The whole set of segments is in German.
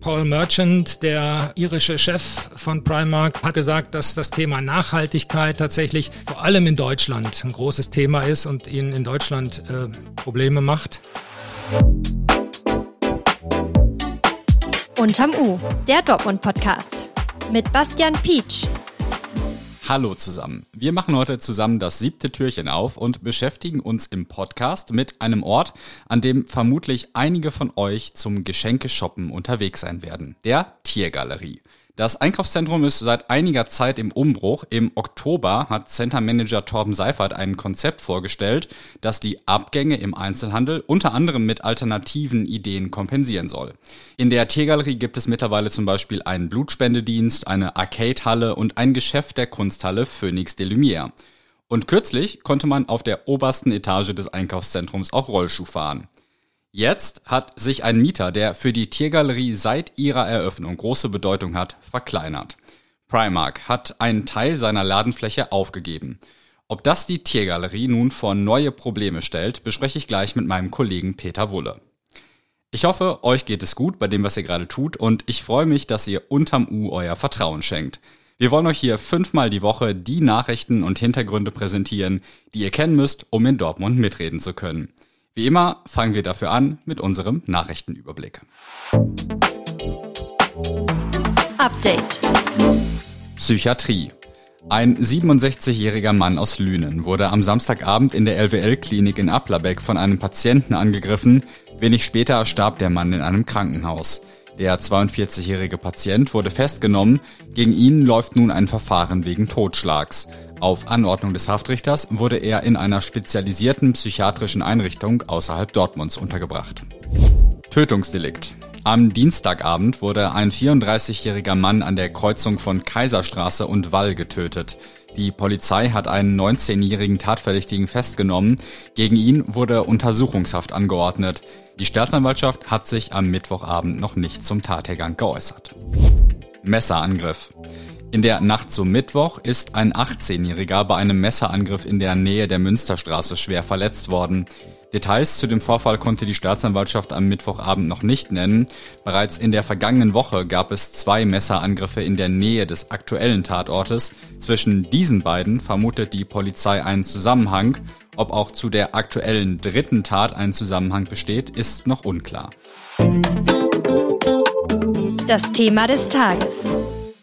Paul Merchant, der irische Chef von Primark, hat gesagt, dass das Thema Nachhaltigkeit tatsächlich vor allem in Deutschland ein großes Thema ist und ihnen in Deutschland äh, Probleme macht. Unterm U, der Dortmund-Podcast mit Bastian Pietsch. Hallo zusammen. Wir machen heute zusammen das siebte Türchen auf und beschäftigen uns im Podcast mit einem Ort, an dem vermutlich einige von euch zum Geschenkeshoppen unterwegs sein werden. Der Tiergalerie. Das Einkaufszentrum ist seit einiger Zeit im Umbruch. Im Oktober hat Center Manager Torben Seifert ein Konzept vorgestellt, das die Abgänge im Einzelhandel unter anderem mit alternativen Ideen kompensieren soll. In der Tiergalerie gibt es mittlerweile zum Beispiel einen Blutspendedienst, eine Arcade-Halle und ein Geschäft der Kunsthalle Phoenix de Lumière. Und kürzlich konnte man auf der obersten Etage des Einkaufszentrums auch Rollschuh fahren. Jetzt hat sich ein Mieter, der für die Tiergalerie seit ihrer Eröffnung große Bedeutung hat, verkleinert. Primark hat einen Teil seiner Ladenfläche aufgegeben. Ob das die Tiergalerie nun vor neue Probleme stellt, bespreche ich gleich mit meinem Kollegen Peter Wulle. Ich hoffe, euch geht es gut bei dem, was ihr gerade tut und ich freue mich, dass ihr unterm U euer Vertrauen schenkt. Wir wollen euch hier fünfmal die Woche die Nachrichten und Hintergründe präsentieren, die ihr kennen müsst, um in Dortmund mitreden zu können. Wie immer fangen wir dafür an mit unserem Nachrichtenüberblick. Update. Psychiatrie. Ein 67-jähriger Mann aus Lünen wurde am Samstagabend in der LWL-Klinik in Applerbeck von einem Patienten angegriffen. Wenig später starb der Mann in einem Krankenhaus. Der 42-jährige Patient wurde festgenommen. Gegen ihn läuft nun ein Verfahren wegen Totschlags. Auf Anordnung des Haftrichters wurde er in einer spezialisierten psychiatrischen Einrichtung außerhalb Dortmunds untergebracht. Tötungsdelikt. Am Dienstagabend wurde ein 34-jähriger Mann an der Kreuzung von Kaiserstraße und Wall getötet. Die Polizei hat einen 19-jährigen Tatverdächtigen festgenommen. Gegen ihn wurde Untersuchungshaft angeordnet. Die Staatsanwaltschaft hat sich am Mittwochabend noch nicht zum Tathergang geäußert. Messerangriff. In der Nacht zum Mittwoch ist ein 18-Jähriger bei einem Messerangriff in der Nähe der Münsterstraße schwer verletzt worden. Details zu dem Vorfall konnte die Staatsanwaltschaft am Mittwochabend noch nicht nennen. Bereits in der vergangenen Woche gab es zwei Messerangriffe in der Nähe des aktuellen Tatortes. Zwischen diesen beiden vermutet die Polizei einen Zusammenhang. Ob auch zu der aktuellen dritten Tat ein Zusammenhang besteht, ist noch unklar. Das Thema des Tages.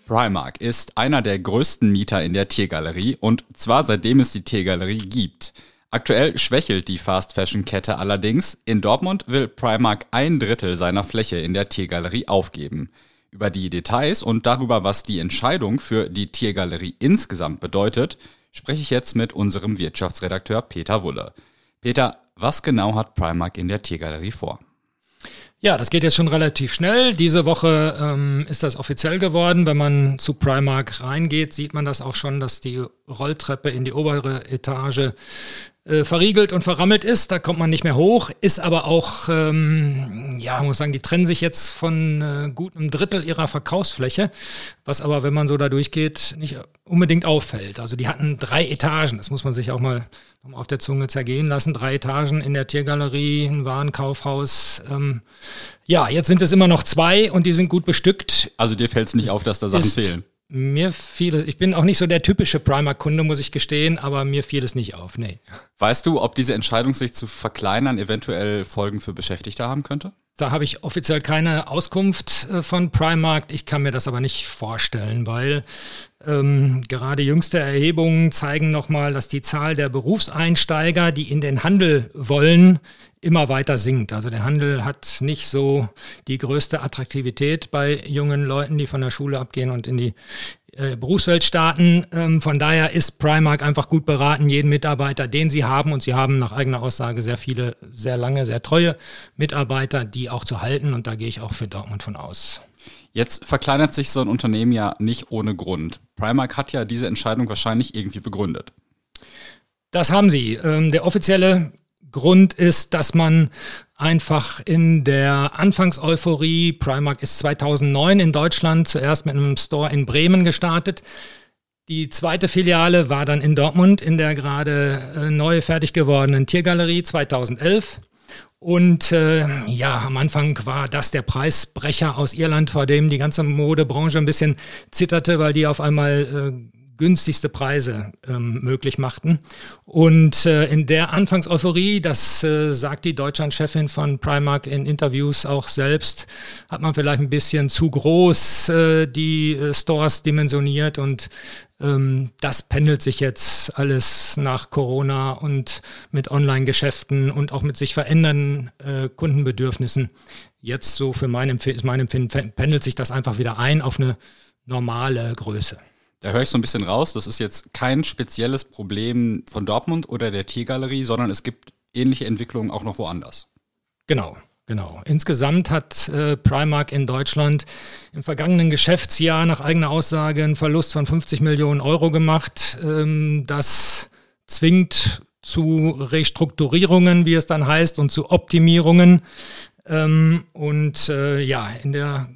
Primark ist einer der größten Mieter in der Tiergalerie und zwar seitdem es die Tiergalerie gibt. Aktuell schwächelt die Fast Fashion Kette allerdings. In Dortmund will Primark ein Drittel seiner Fläche in der Tiergalerie aufgeben. Über die Details und darüber, was die Entscheidung für die Tiergalerie insgesamt bedeutet, spreche ich jetzt mit unserem Wirtschaftsredakteur Peter Wulle. Peter, was genau hat Primark in der Tiergalerie vor? Ja, das geht jetzt schon relativ schnell. Diese Woche ähm, ist das offiziell geworden. Wenn man zu Primark reingeht, sieht man das auch schon, dass die Rolltreppe in die obere Etage äh, verriegelt und verrammelt ist. Da kommt man nicht mehr hoch, ist aber auch, ähm, ja, muss sagen, die trennen sich jetzt von äh, gut einem Drittel ihrer Verkaufsfläche, was aber, wenn man so da durchgeht, nicht unbedingt auffällt. Also die hatten drei Etagen, das muss man sich auch mal, auf der Zunge zergehen lassen. Drei Etagen in der Tiergalerie, ein Warenkaufhaus. Ähm, ja, jetzt sind es immer noch zwei und die sind gut bestückt. Also dir fällt es nicht auf, dass da Sachen fehlen? Mir fiel es, ich bin auch nicht so der typische Primer-Kunde, muss ich gestehen, aber mir fiel es nicht auf, nee. Weißt du, ob diese Entscheidung, sich zu verkleinern, eventuell Folgen für Beschäftigte haben könnte? Da habe ich offiziell keine Auskunft äh, von Primark. Ich kann mir das aber nicht vorstellen, weil ähm, gerade jüngste Erhebungen zeigen nochmal, dass die Zahl der Berufseinsteiger, die in den Handel wollen, immer weiter sinkt. Also der Handel hat nicht so die größte Attraktivität bei jungen Leuten, die von der Schule abgehen und in die äh, Berufswelt starten. Ähm, von daher ist Primark einfach gut beraten, jeden Mitarbeiter, den sie haben, und sie haben nach eigener Aussage sehr viele, sehr lange, sehr treue Mitarbeiter, die auch zu halten. Und da gehe ich auch für Dortmund von aus. Jetzt verkleinert sich so ein Unternehmen ja nicht ohne Grund. Primark hat ja diese Entscheidung wahrscheinlich irgendwie begründet. Das haben sie. Ähm, der offizielle Grund ist, dass man einfach in der Anfangseuphorie, Primark ist 2009 in Deutschland zuerst mit einem Store in Bremen gestartet. Die zweite Filiale war dann in Dortmund in der gerade äh, neu fertig gewordenen Tiergalerie 2011. Und äh, ja, am Anfang war das der Preisbrecher aus Irland, vor dem die ganze Modebranche ein bisschen zitterte, weil die auf einmal äh, günstigste Preise ähm, möglich machten. Und äh, in der Anfangseuphorie, das äh, sagt die Deutschlandchefin von Primark in Interviews auch selbst, hat man vielleicht ein bisschen zu groß äh, die äh, Stores dimensioniert und ähm, das pendelt sich jetzt alles nach Corona und mit Online-Geschäften und auch mit sich verändernden äh, Kundenbedürfnissen. Jetzt so für mein, Empf mein Empfinden pendelt sich das einfach wieder ein auf eine normale Größe. Da höre ich so ein bisschen raus, das ist jetzt kein spezielles Problem von Dortmund oder der Tiergalerie, sondern es gibt ähnliche Entwicklungen auch noch woanders. Genau. Genau. Insgesamt hat äh, Primark in Deutschland im vergangenen Geschäftsjahr nach eigener Aussage einen Verlust von 50 Millionen Euro gemacht. Ähm, das zwingt zu Restrukturierungen, wie es dann heißt, und zu Optimierungen. Ähm, und äh, ja, in der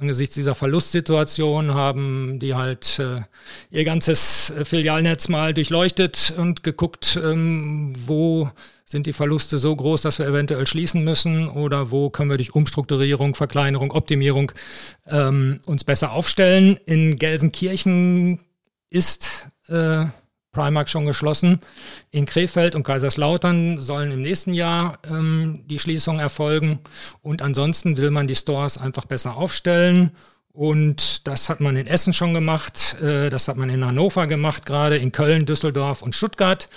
angesichts dieser Verlustsituation haben die halt äh, ihr ganzes Filialnetz mal durchleuchtet und geguckt, ähm, wo sind die Verluste so groß, dass wir eventuell schließen müssen oder wo können wir durch Umstrukturierung, Verkleinerung, Optimierung ähm, uns besser aufstellen. In Gelsenkirchen ist äh, Primark schon geschlossen. In Krefeld und Kaiserslautern sollen im nächsten Jahr ähm, die Schließungen erfolgen. Und ansonsten will man die Stores einfach besser aufstellen. Und das hat man in Essen schon gemacht, äh, das hat man in Hannover gemacht, gerade in Köln, Düsseldorf und Stuttgart.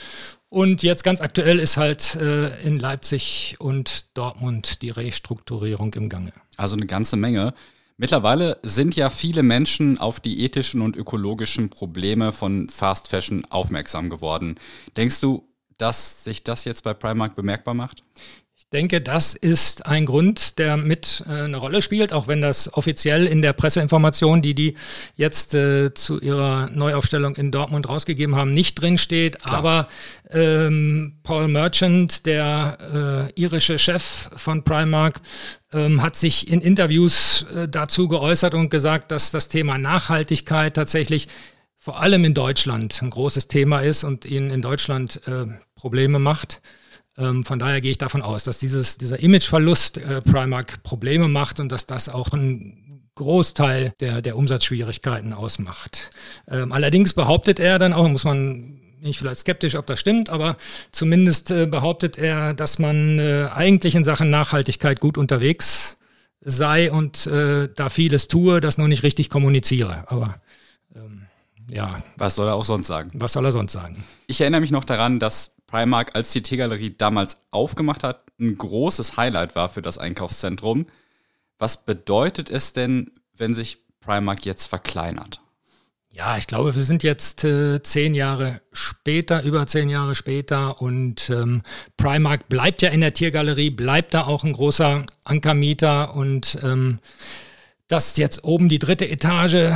Und jetzt ganz aktuell ist halt äh, in Leipzig und Dortmund die Restrukturierung im Gange. Also eine ganze Menge. Mittlerweile sind ja viele Menschen auf die ethischen und ökologischen Probleme von Fast Fashion aufmerksam geworden. Denkst du, dass sich das jetzt bei Primark bemerkbar macht? Denke, das ist ein Grund, der mit äh, eine Rolle spielt, auch wenn das offiziell in der Presseinformation, die die jetzt äh, zu ihrer Neuaufstellung in Dortmund rausgegeben haben, nicht drinsteht. Klar. Aber ähm, Paul Merchant, der äh, irische Chef von Primark, ähm, hat sich in Interviews äh, dazu geäußert und gesagt, dass das Thema Nachhaltigkeit tatsächlich vor allem in Deutschland ein großes Thema ist und ihnen in Deutschland äh, Probleme macht. Ähm, von daher gehe ich davon aus, dass dieses, dieser Imageverlust äh, Primark Probleme macht und dass das auch ein Großteil der, der Umsatzschwierigkeiten ausmacht. Ähm, allerdings behauptet er dann auch, muss man bin ich vielleicht skeptisch, ob das stimmt, aber zumindest äh, behauptet er, dass man äh, eigentlich in Sachen Nachhaltigkeit gut unterwegs sei und äh, da vieles tue, das nur nicht richtig kommuniziere. Aber ähm, ja. Was soll er auch sonst sagen? Was soll er sonst sagen? Ich erinnere mich noch daran, dass Primark, als die T-Galerie damals aufgemacht hat, ein großes Highlight war für das Einkaufszentrum. Was bedeutet es denn, wenn sich Primark jetzt verkleinert? Ja, ich glaube, wir sind jetzt äh, zehn Jahre später, über zehn Jahre später und ähm, Primark bleibt ja in der Tiergalerie, bleibt da auch ein großer Ankermieter und ähm, dass jetzt oben die dritte Etage äh,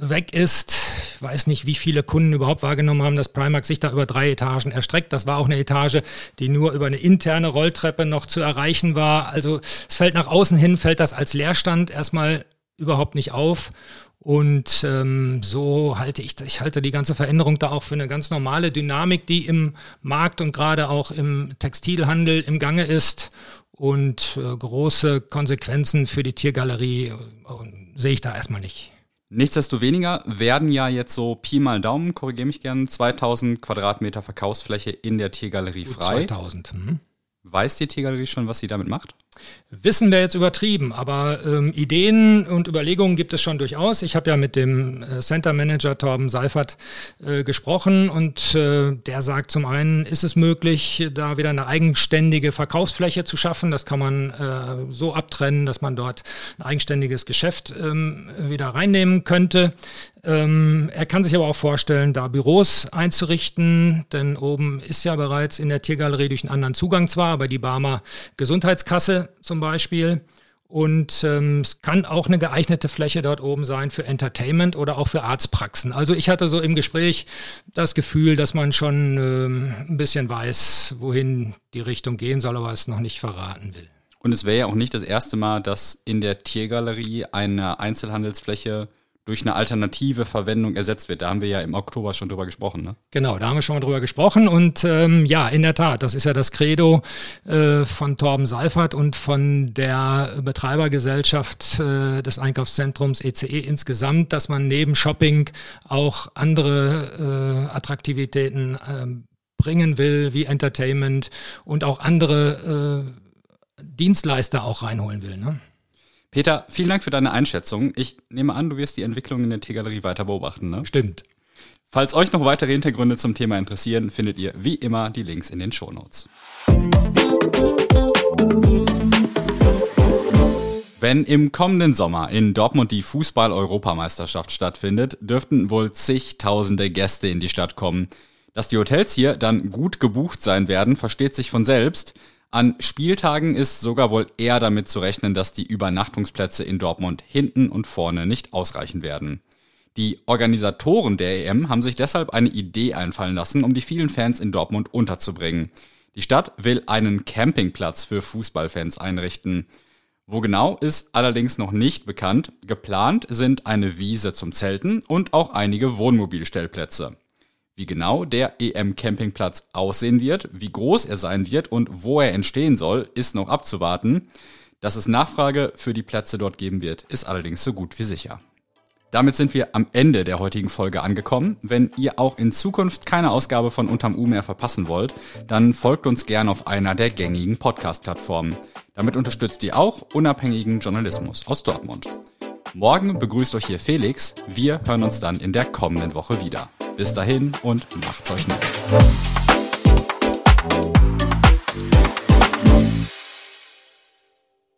weg ist. Ich weiß nicht, wie viele Kunden überhaupt wahrgenommen haben, dass Primark sich da über drei Etagen erstreckt. Das war auch eine Etage, die nur über eine interne Rolltreppe noch zu erreichen war. Also es fällt nach außen hin, fällt das als Leerstand erstmal überhaupt nicht auf. Und ähm, so halte ich, ich halte die ganze Veränderung da auch für eine ganz normale Dynamik, die im Markt und gerade auch im Textilhandel im Gange ist. Und äh, große Konsequenzen für die Tiergalerie äh, sehe ich da erstmal nicht. Nichtsdestoweniger werden ja jetzt so Pi mal Daumen, korrigiere mich gern, 2000 Quadratmeter Verkaufsfläche in der Tiergalerie frei. 2000. Mhm. Weiß die Tiergalerie schon, was sie damit macht? Wissen wir jetzt übertrieben, aber ähm, Ideen und Überlegungen gibt es schon durchaus. Ich habe ja mit dem äh, Center Manager Torben Seifert äh, gesprochen und äh, der sagt zum einen, ist es möglich, da wieder eine eigenständige Verkaufsfläche zu schaffen. Das kann man äh, so abtrennen, dass man dort ein eigenständiges Geschäft ähm, wieder reinnehmen könnte. Ähm, er kann sich aber auch vorstellen, da Büros einzurichten, denn oben ist ja bereits in der Tiergalerie durch einen anderen Zugang zwar, aber die Barmer Gesundheitskasse zum Beispiel. Und ähm, es kann auch eine geeignete Fläche dort oben sein für Entertainment oder auch für Arztpraxen. Also ich hatte so im Gespräch das Gefühl, dass man schon ähm, ein bisschen weiß, wohin die Richtung gehen soll, aber es noch nicht verraten will. Und es wäre ja auch nicht das erste Mal, dass in der Tiergalerie eine Einzelhandelsfläche durch eine alternative Verwendung ersetzt wird. Da haben wir ja im Oktober schon drüber gesprochen. Ne? Genau, da haben wir schon mal drüber gesprochen. Und ähm, ja, in der Tat, das ist ja das Credo äh, von Torben Seifert und von der Betreibergesellschaft äh, des Einkaufszentrums ECE e insgesamt, dass man neben Shopping auch andere äh, Attraktivitäten äh, bringen will, wie Entertainment und auch andere äh, Dienstleister auch reinholen will. Ne? Peter, vielen Dank für deine Einschätzung. Ich nehme an, du wirst die Entwicklung in der Teegalerie weiter beobachten, ne? Stimmt. Falls euch noch weitere Hintergründe zum Thema interessieren, findet ihr wie immer die Links in den Shownotes. Wenn im kommenden Sommer in Dortmund die Fußball-Europameisterschaft stattfindet, dürften wohl zigtausende Gäste in die Stadt kommen. Dass die Hotels hier dann gut gebucht sein werden, versteht sich von selbst. An Spieltagen ist sogar wohl eher damit zu rechnen, dass die Übernachtungsplätze in Dortmund hinten und vorne nicht ausreichen werden. Die Organisatoren der EM haben sich deshalb eine Idee einfallen lassen, um die vielen Fans in Dortmund unterzubringen. Die Stadt will einen Campingplatz für Fußballfans einrichten. Wo genau ist allerdings noch nicht bekannt. Geplant sind eine Wiese zum Zelten und auch einige Wohnmobilstellplätze. Wie genau der EM-Campingplatz aussehen wird, wie groß er sein wird und wo er entstehen soll, ist noch abzuwarten. Dass es Nachfrage für die Plätze dort geben wird, ist allerdings so gut wie sicher. Damit sind wir am Ende der heutigen Folge angekommen. Wenn ihr auch in Zukunft keine Ausgabe von Unterm U mehr verpassen wollt, dann folgt uns gern auf einer der gängigen Podcast-Plattformen. Damit unterstützt ihr auch unabhängigen Journalismus aus Dortmund. Morgen begrüßt euch hier Felix. Wir hören uns dann in der kommenden Woche wieder. Bis dahin und macht's euch nett.